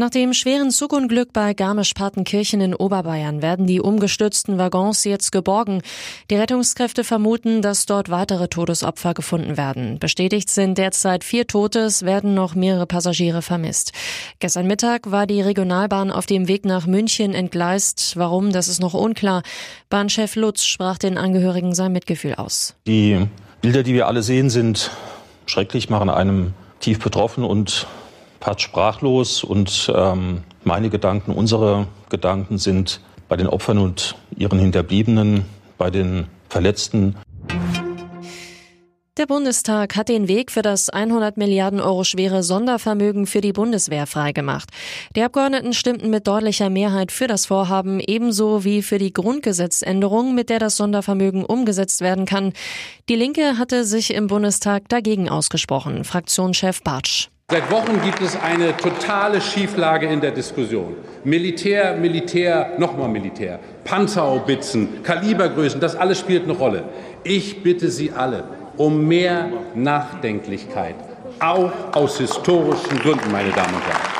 Nach dem schweren Zugunglück bei Garmisch-Partenkirchen in Oberbayern werden die umgestürzten Waggons jetzt geborgen. Die Rettungskräfte vermuten, dass dort weitere Todesopfer gefunden werden. Bestätigt sind derzeit vier Tote, es werden noch mehrere Passagiere vermisst. Gestern Mittag war die Regionalbahn auf dem Weg nach München entgleist. Warum, das ist noch unklar. Bahnchef Lutz sprach den Angehörigen sein Mitgefühl aus. Die Bilder, die wir alle sehen, sind schrecklich, machen einem tief betroffen und pat sprachlos und ähm, meine Gedanken, unsere Gedanken sind bei den Opfern und ihren Hinterbliebenen, bei den Verletzten. Der Bundestag hat den Weg für das 100 Milliarden Euro schwere Sondervermögen für die Bundeswehr freigemacht. Die Abgeordneten stimmten mit deutlicher Mehrheit für das Vorhaben, ebenso wie für die Grundgesetzänderung, mit der das Sondervermögen umgesetzt werden kann. Die Linke hatte sich im Bundestag dagegen ausgesprochen. Fraktionschef Bartsch. Seit Wochen gibt es eine totale Schieflage in der Diskussion. Militär, Militär, nochmal Militär, Panzerhaubitzen, Kalibergrößen, das alles spielt eine Rolle. Ich bitte Sie alle um mehr Nachdenklichkeit, auch aus historischen Gründen, meine Damen und Herren.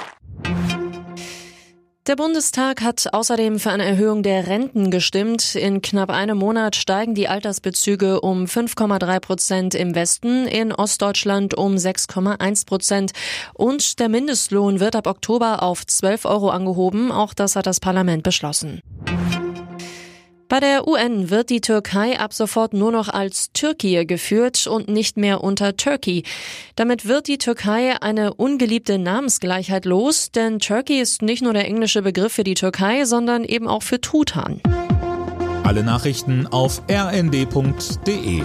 Der Bundestag hat außerdem für eine Erhöhung der Renten gestimmt. In knapp einem Monat steigen die Altersbezüge um 5,3 Prozent im Westen, in Ostdeutschland um 6,1 Prozent. Und der Mindestlohn wird ab Oktober auf 12 Euro angehoben. Auch das hat das Parlament beschlossen. Bei der UN wird die Türkei ab sofort nur noch als Türkei geführt und nicht mehr unter Turkey. Damit wird die Türkei eine ungeliebte Namensgleichheit los, denn Turkey ist nicht nur der englische Begriff für die Türkei, sondern eben auch für Tutan. Alle Nachrichten auf rnd.de